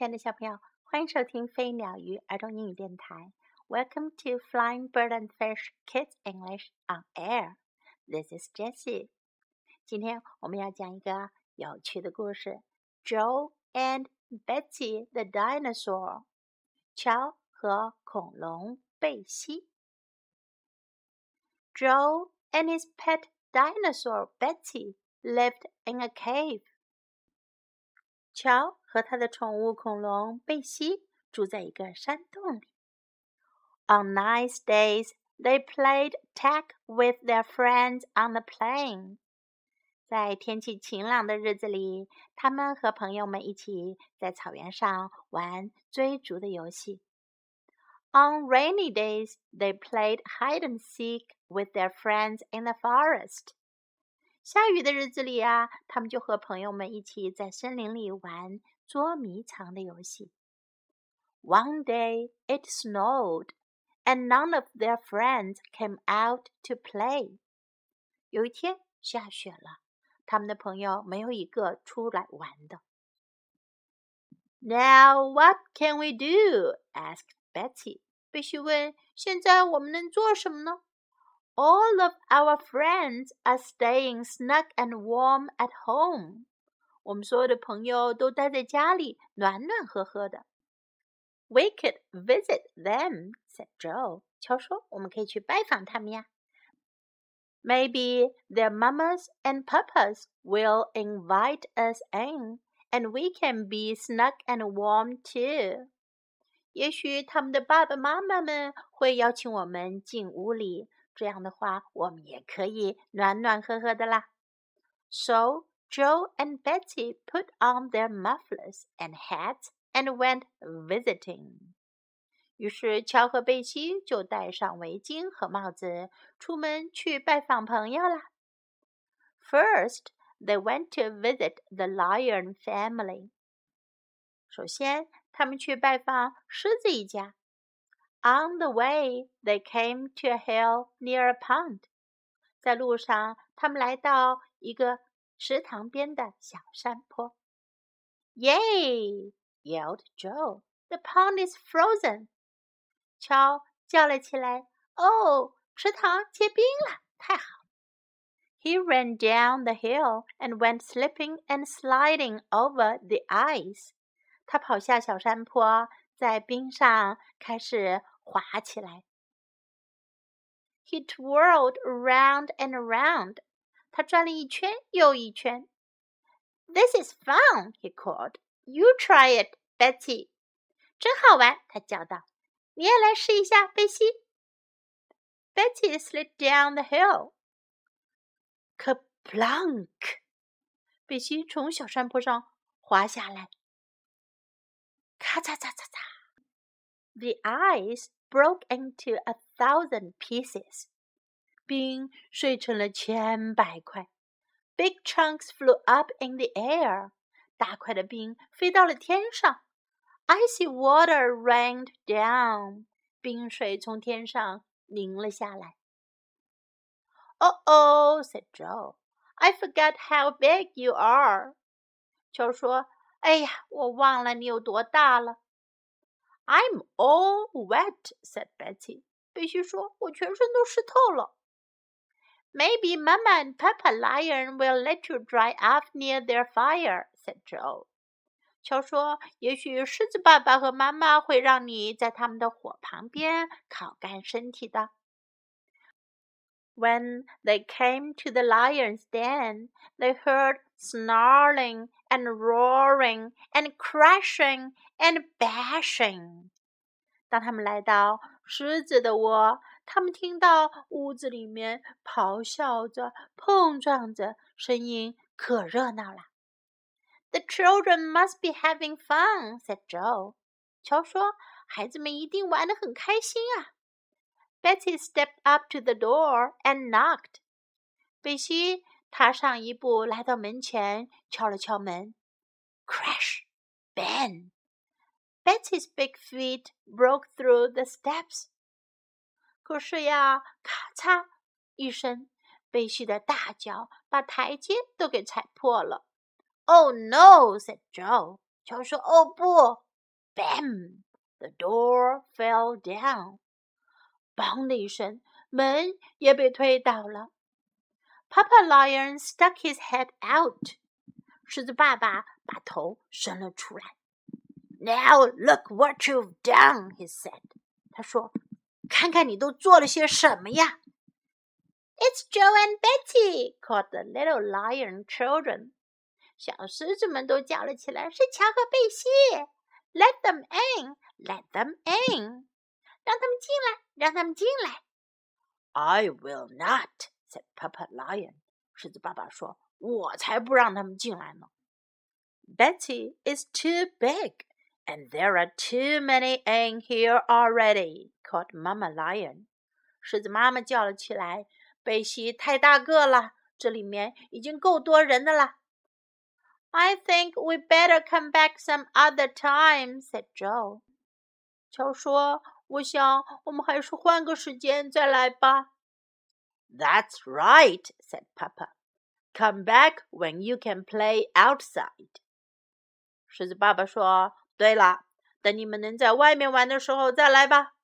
亲爱的小朋友，欢迎收听飞鸟鱼儿童英语电台。Welcome to Flying Bird and Fish Kids English on Air. This is Jessie. 今天我们要讲一个有趣的故事：Joe and Betsy the dinosaur。乔和恐龙贝西。Joe and his pet dinosaur Betsy lived in a cave. 乔 和他的宠物恐龙贝西住在一个山洞里。On nice days, they played tag with their friends on the plain. 在天气晴朗的日子里，他们和朋友们一起在草原上玩追逐的游戏。On rainy days, they played hide and seek with their friends in the forest. 下雨的日子里啊，他们就和朋友们一起在森林里玩捉迷藏的游戏。One day it snowed, and none of their friends came out to play. 有一天下雪了，他们的朋友没有一个出来玩的。Now what can we do? asked Betsy. 贝西问现在我们能做什么呢？All of our friends are staying snug and warm at home. 我们所有的朋友都待在家里，暖暖和和的。We could visit them," said Joe. 乔说：“我们可以去拜访他们呀。Maybe their mamas and papas will invite us in, and we can be snug and warm too. 也许他们的爸爸妈妈们会邀请我们进屋里。”这样的话，我们也可以暖暖和和的啦。So Joe and Betsy put on their mufflers and hats and went visiting. 于是乔和贝西就戴上围巾和帽子，出门去拜访朋友啦。First, they went to visit the lion family. 首先，他们去拜访狮子一家。on the way, they came to a hill near a pond. 在路上，他们来到一个 池塘边的小山坡。Yay! yelled Joe. The pond is frozen. 乔叫了起来：“哦，池塘结冰了！太好！” He ran down the hill and went slipping and sliding over the ice. 他跑下小山坡，在冰上开始滑起来。He twirled around and around. 他转了一圈又一圈。This is fun! He called. You try it, Betsy. 真好玩！他叫道。你也来试一下，贝西。Betsy slid down the hill. Kerplunk! 贝西从小山坡上滑下来。咔嚓嚓嚓嚓！The ice broke into a thousand pieces. 冰碎成了千百块，big chunks flew up in the air，大块的冰飞到了天上。Icy water rained down，冰水从天上淋了下来。Oh oh said Joe. I forgot how big you are. 乔说：“哎呀，我忘了你有多大了。” I'm all wet, said Betsy. 贝西说，我全身都湿透了。Maybe Mama and Papa Lion will let you dry off near their fire," said Joe. 乔说：“也许狮子爸爸和妈妈会让你在他们的火旁边烤干身体的。” When they came to the lion's den, they heard snarling and roaring and crashing and bashing。当他们来到狮子的窝， 他们听到屋子里面咆哮着、碰撞着，声音可热闹了。The children must be having fun," said Joe. 乔说：“孩子们一定玩得很开心啊。” Betsy stepped up to the door and knocked. 贝西踏上一步，来到门前，敲了敲门。Crash! Bang! Betsy's big feet broke through the steps. 可是呀，咔嚓一声，贝西的大脚把台阶都给踩破了。Oh no! said Joe. 乔说：“哦不！” Bam! The door fell down. 砰的一声，门也被推倒了。Papa Lion stuck his head out. 狮子爸爸把头伸了出来。Now look what you've done, he said. 他说：“看看你都做了些什么呀！It's Joe and Betsy," called the little lion children. 小狮子们都叫了起来：“是乔和贝西！”Let them in, let them in，让他们进来，让他们进来。I will not," said Papa Lion. 狮子爸爸说：“我才不让他们进来呢。”Betsy is too big," and there are too many in here already, called Mama Lion. 狮子妈妈叫了起来：“贝西太大个了，这里面已经够多人的了。” I think we better come back some other time," said Joe. 乔说：“我想我们还是换个时间再来吧。” That's right," said Papa. "Come back when you can play outside." 狮子爸爸说：“ 对了，等你们能在外面玩的时候再来吧。”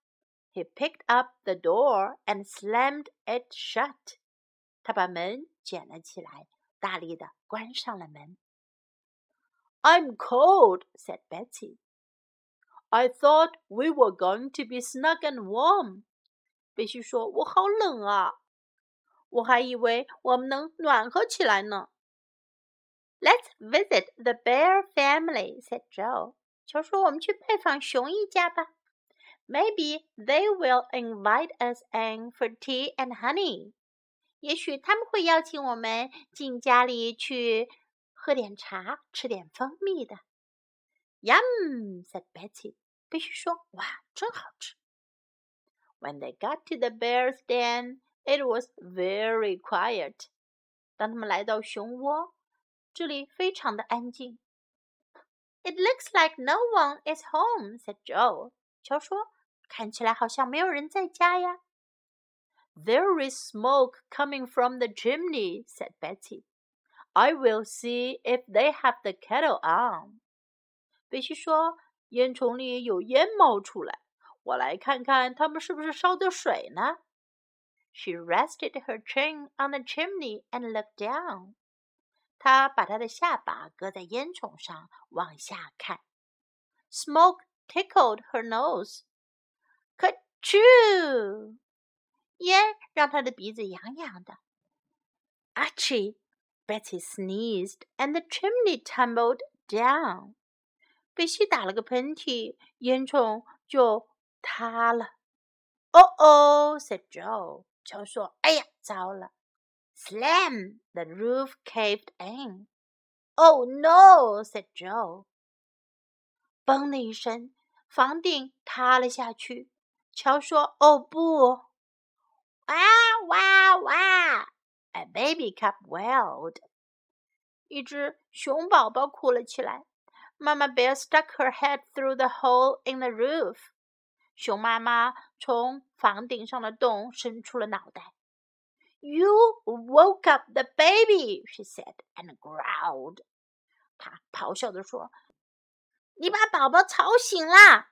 He picked up the door and slammed it shut. 他把门捡了起来，大力的关上了门。I'm cold," said Betsy. I thought we were going to be snug and warm. 贝西说：“我好冷啊，我还以为我们能暖和起来呢。” Let's visit the bear family," said Joe. 乔说：“我们去拜访熊一家吧。Maybe they will invite us in for tea and honey. 也许他们会邀请我们进家里去喝点茶，吃点蜂蜜的。Yum said Betty，必须说哇，真好吃。When they got to the bear's den, it was very quiet。当他们来到熊窝，这里非常的安静。It looks like no one is home," said Joe. There is smoke coming from the chimney," said Betsy. "I will see if they have the kettle on." 贝西说：“烟囱里有烟冒出来，我来看看他们是不是烧的水呢。” She rested her chin on the chimney and looked down. 他把他的下巴搁在烟囱上，往下看。Smoke tickled her nose。Ka-choo！烟让他的鼻子痒痒的。Archie Betty sneezed, and the chimney tumbled down. 贝西打了个喷嚏，烟囱就塌了。Oh oh, said Joe. 乔说：“哎呀，糟了 ！”Slam! The roof caved in. Oh no, said Joe. 嘣的一声，房顶塌了下去。乔说：“哦不！”哇哇哇！A baby cub wailed. 一只熊宝宝哭了起来。Mama bear stuck her head through the hole in the roof. 熊妈妈从房顶上的洞伸出了脑袋。 You woke up the baby, she said, and growled. 她咆哮地说：“你把宝宝吵醒了。”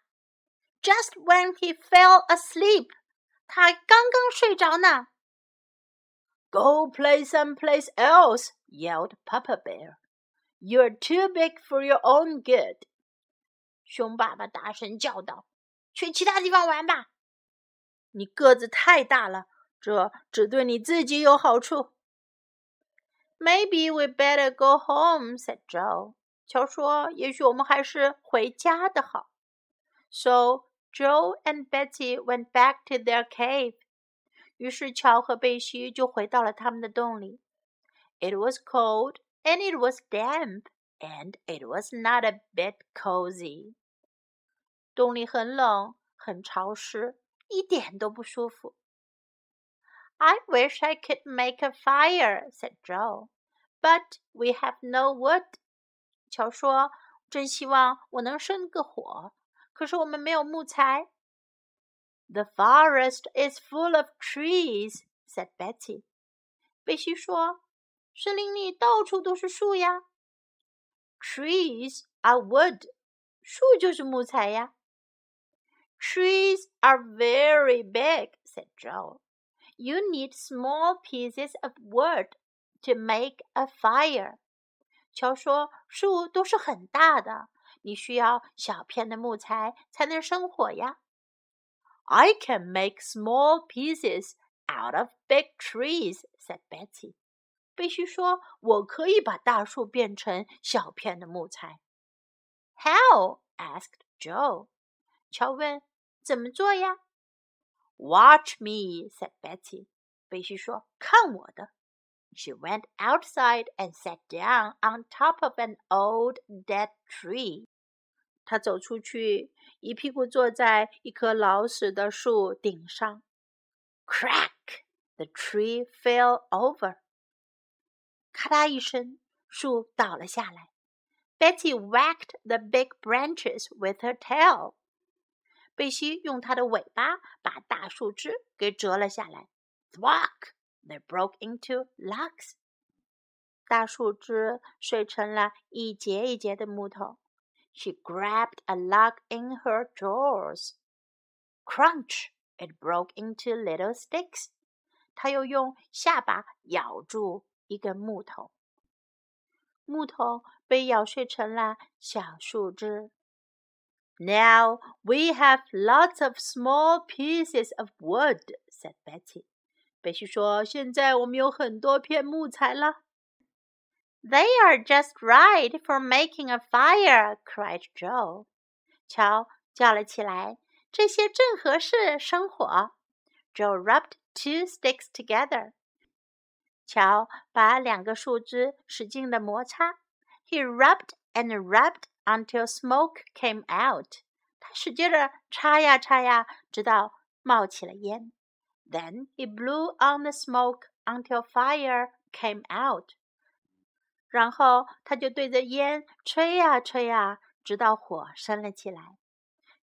Just when he fell asleep，他刚刚睡着呢。Go play someplace else, yelled Papa Bear. You're too big for your own good. 熊爸爸大声叫道：“去其他地方玩吧，你个子太大了， 这只对你自己有好处。Maybe we better go home," said Joe. 乔说：“也许我们还是回家的好。” So Joe and Betsy went back to their cave. 于是乔和贝西就回到了他们的洞里。It was cold, and it was damp, and it was not a bit cozy. 洞里很冷，很潮湿，一点都不舒服。I wish I could make a fire," said Joe. "But we have no wood." 乔说：“真希望我能生个火，可是我们没有木材。” The forest is full of trees," said Betsy. 贝西说：“森林里到处都是树呀。” Trees are wood. 树就是木材呀。Trees are very big," said Joe. You need small pieces of wood to make a fire. fire。乔说：“树都是很大的，你需要小片的木材才能生火呀。” I can make small pieces out of big trees," said Betsy. 贝西说，我可以把大树变成小片的木材。How? asked Joe. 乔问：“怎么做呀？” Watch me, said Betsy. 贝西说：“看我的。” She went outside and sat down on top of an old dead tree. 她走出去，一屁股坐在一棵老死的树顶上。Crack! The tree fell over. 咔嗒一声，树倒了下来。Betsy whacked the big branches with her tail. 贝西用它的尾巴把大树枝给折了下来。Thwack! They broke into logs. 大树枝碎成了一节一节的木头。She grabbed a log in her jaws. Crunch! It broke into little sticks. 她又用下巴咬住一根木头。木头被咬碎成了小树枝。 now we have lots of small pieces of wood," said Betsy. 贝西说,现在我们有很多片木材了。They are just right for making a fire," cried Joe. "乔加了起来，这些正合适生火。Joe rubbed two sticks together. 乔把两个树枝使劲的摩擦。He rubbed and rubbed until smoke came out, out。他使劲的插呀插呀，直到冒起了烟。Then he blew on the smoke until fire came out. 然后他就对着烟吹呀吹呀，直到火升了起来。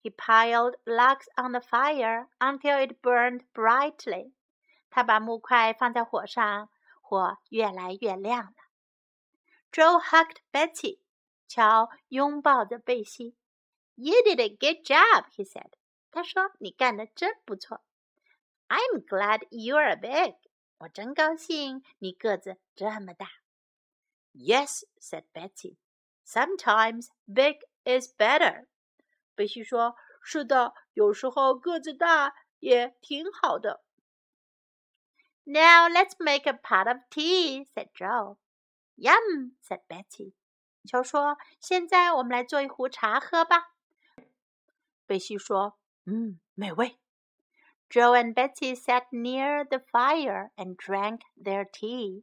He piled logs on the fire until it burned brightly. 他把木块放在火上，火越来越亮了。Joe hugged Betsy。乔拥抱着贝西。You did a good job, he said. 他说：“你干得真不错。” I'm glad you're big. 我真高兴你个子这么大。Yes, said Betty. Sometimes big is better. 贝西说：“是的，有时候个子大也挺好的。” Now let's make a pot of tea, said Joe. Yum, said Betty. 乔说：“现在我们来做一壶茶喝吧。”贝西说：“嗯，美味。” Joe and Betsy sat near the fire and drank their tea.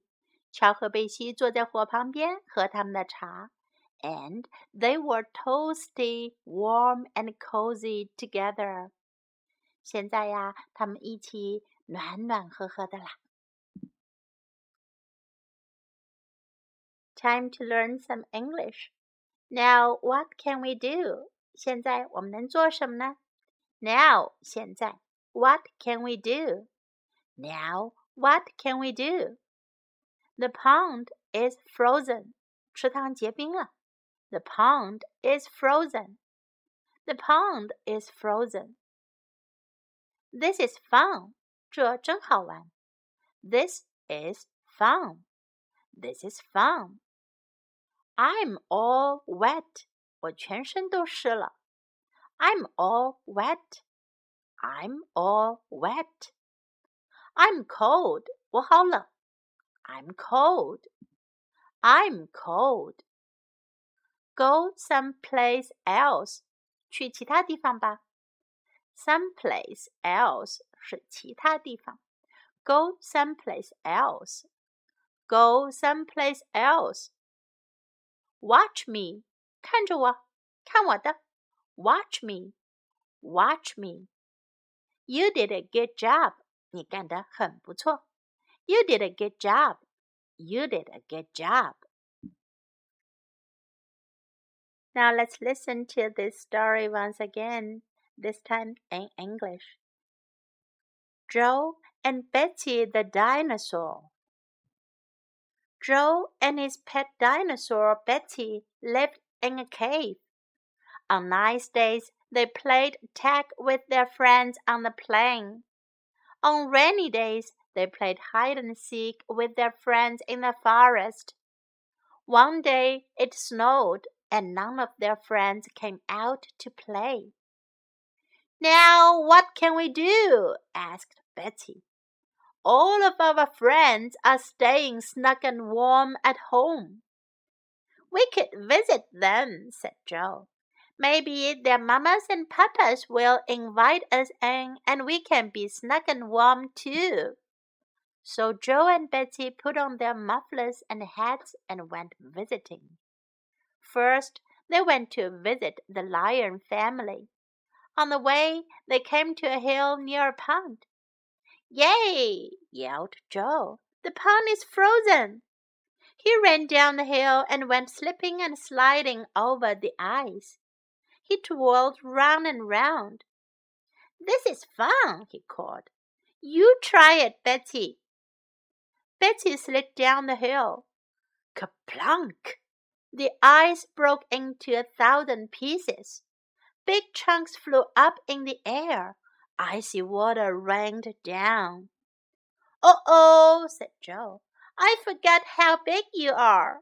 乔和贝西坐在火旁边喝他们的茶。and they were toasty, warm, and cozy together. 现在呀，他们一起暖暖和和的啦。Time to learn some English. Now, what can we do? 现在我们能做什么呢？Now，现在，What can we do? Now, what can we do? The pond is frozen. 池塘结冰了。the pond is frozen. The pond is frozen. This is fun. 这真好玩。This is fun. This is fun. I'm all wet. 我全身都湿了。I'm all wet. I'm all wet. I'm cold. 我好冷。I'm cold. I'm cold. Go someplace else，去其他地方吧。Someplace else 是其他地方。Go someplace else. Go someplace else. Watch me，看着我，看我的。Watch me, watch me. You did a good job，你干得很不错。You did a good job. You did a good job. Now let's listen to this story once again, this time in English. Joe and Betsy the dinosaur. Joe and his pet dinosaur Betsy lived in a cave. On nice days, they played tag with their friends on the plain. On rainy days, they played hide and seek with their friends in the forest. One day it snowed, and none of their friends came out to play. Now what can we do? asked Betsy. All of our friends are staying snug and warm at home. We could visit them, said Joe. Maybe their mamas and papas will invite us in and we can be snug and warm too. So Joe and Betsy put on their mufflers and hats and went visiting. First, they went to visit the lion family. On the way, they came to a hill near a pond. Yay! yelled Joe. The pond is frozen. He ran down the hill and went slipping and sliding over the ice. He twirled round and round. This is fun, he called. You try it, Betsy. Betsy slid down the hill. Kerplunk! The ice broke into a thousand pieces. Big chunks flew up in the air. Icy water rained down. Oh, oh, said Joe. I forgot how big you are.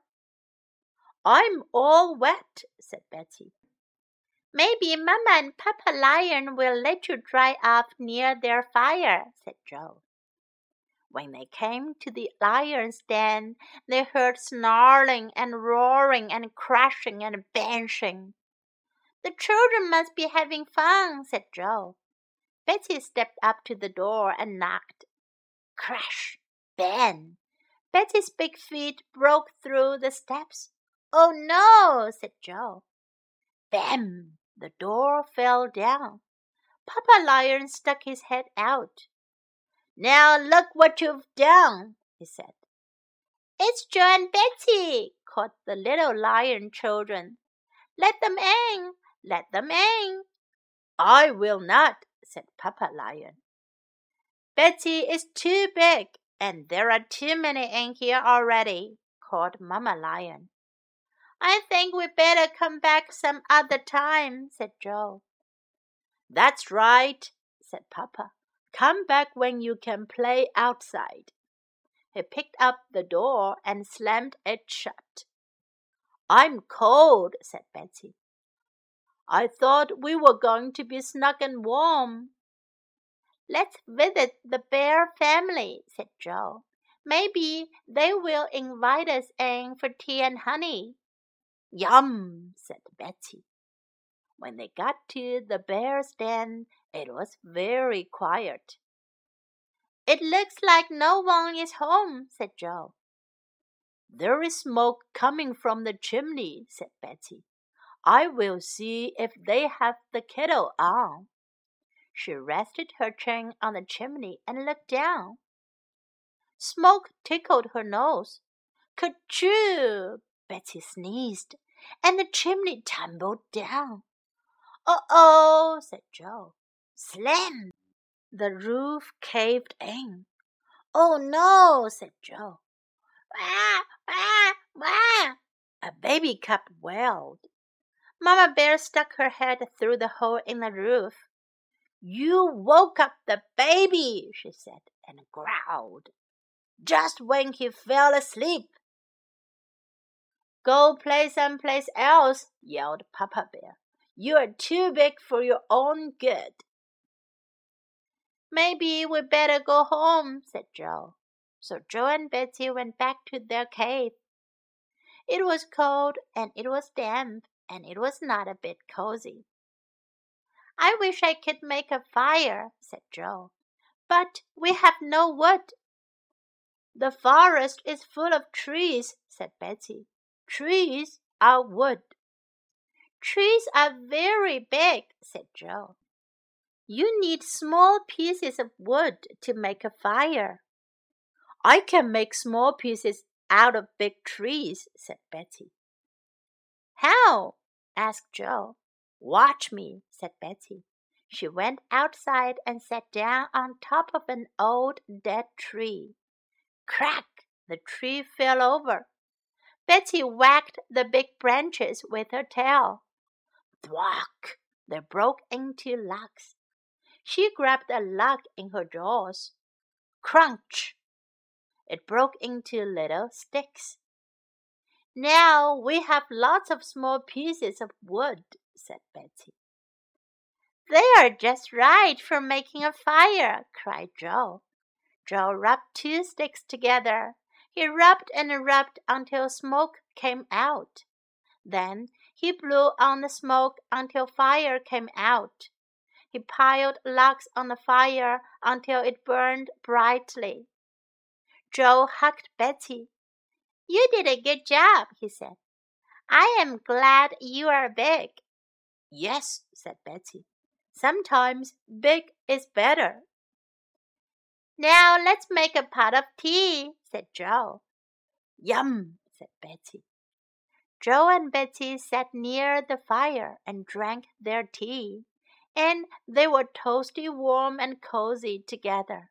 I'm all wet, said Betsy. Maybe Mamma and Papa Lion will let you dry up near their fire, said Joe. When they came to the lion's den, they heard snarling and roaring and crashing and banging. The children must be having fun, said Joe. Betsy stepped up to the door and knocked. Crash! Bang! Betsy's big feet broke through the steps. Oh no, said Joe. Bam! The door fell down. Papa Lion stuck his head out. Now look what you've done, he said. It's Joe and Betsy, called the little lion children. Let them in, let them in. I will not, said Papa Lion. Betsy is too big, and there are too many in here already, called Mamma Lion. I think we'd better come back some other time, said Joe. That's right, said Papa. Come back when you can play outside. He picked up the door and slammed it shut. I'm cold, said Betsy. I thought we were going to be snug and warm. Let's visit the bear family, said Joe. Maybe they will invite us in for tea and honey. Yum, said Betsy. When they got to the bear's den, it was very quiet. It looks like no one is home, said Joe. There is smoke coming from the chimney, said Betsy. I will see if they have the kettle on. She rested her chin on the chimney and looked down. Smoke tickled her nose. Kerchoo! Betsy sneezed, and the chimney tumbled down. Oh, oh, said Joe. Slam! The roof caved in. Oh no, said Joe. Wah, wah, wah! A baby cub wailed. Mamma Bear stuck her head through the hole in the roof. You woke up the baby, she said, and growled. Just when he fell asleep. Go play someplace else, yelled Papa Bear. You are too big for your own good. Maybe we better go home, said Joe. So Joe and Betsy went back to their cave. It was cold and it was damp and it was not a bit cozy. I wish I could make a fire, said Joe, but we have no wood. The forest is full of trees, said Betsy. Trees are wood. Trees are very big, said Joe. You need small pieces of wood to make a fire. I can make small pieces out of big trees, said Betsy. How? asked Joe. Watch me, said Betsy. She went outside and sat down on top of an old dead tree. Crack! The tree fell over. Betsy whacked the big branches with her tail. Thwack! They broke into logs. She grabbed a log in her jaws. Crunch! It broke into little sticks. Now we have lots of small pieces of wood, said Betsy. They are just right for making a fire, cried Joe. Joe rubbed two sticks together. He rubbed and rubbed until smoke came out. Then he blew on the smoke until fire came out. He piled logs on the fire until it burned brightly. Joe hugged Betsy. You did a good job, he said. I am glad you are big. Yes, said Betsy. Sometimes big is better. Now let's make a pot of tea, said Joe. Yum, said Betsy. Joe and Betsy sat near the fire and drank their tea, and they were toasty warm and cozy together.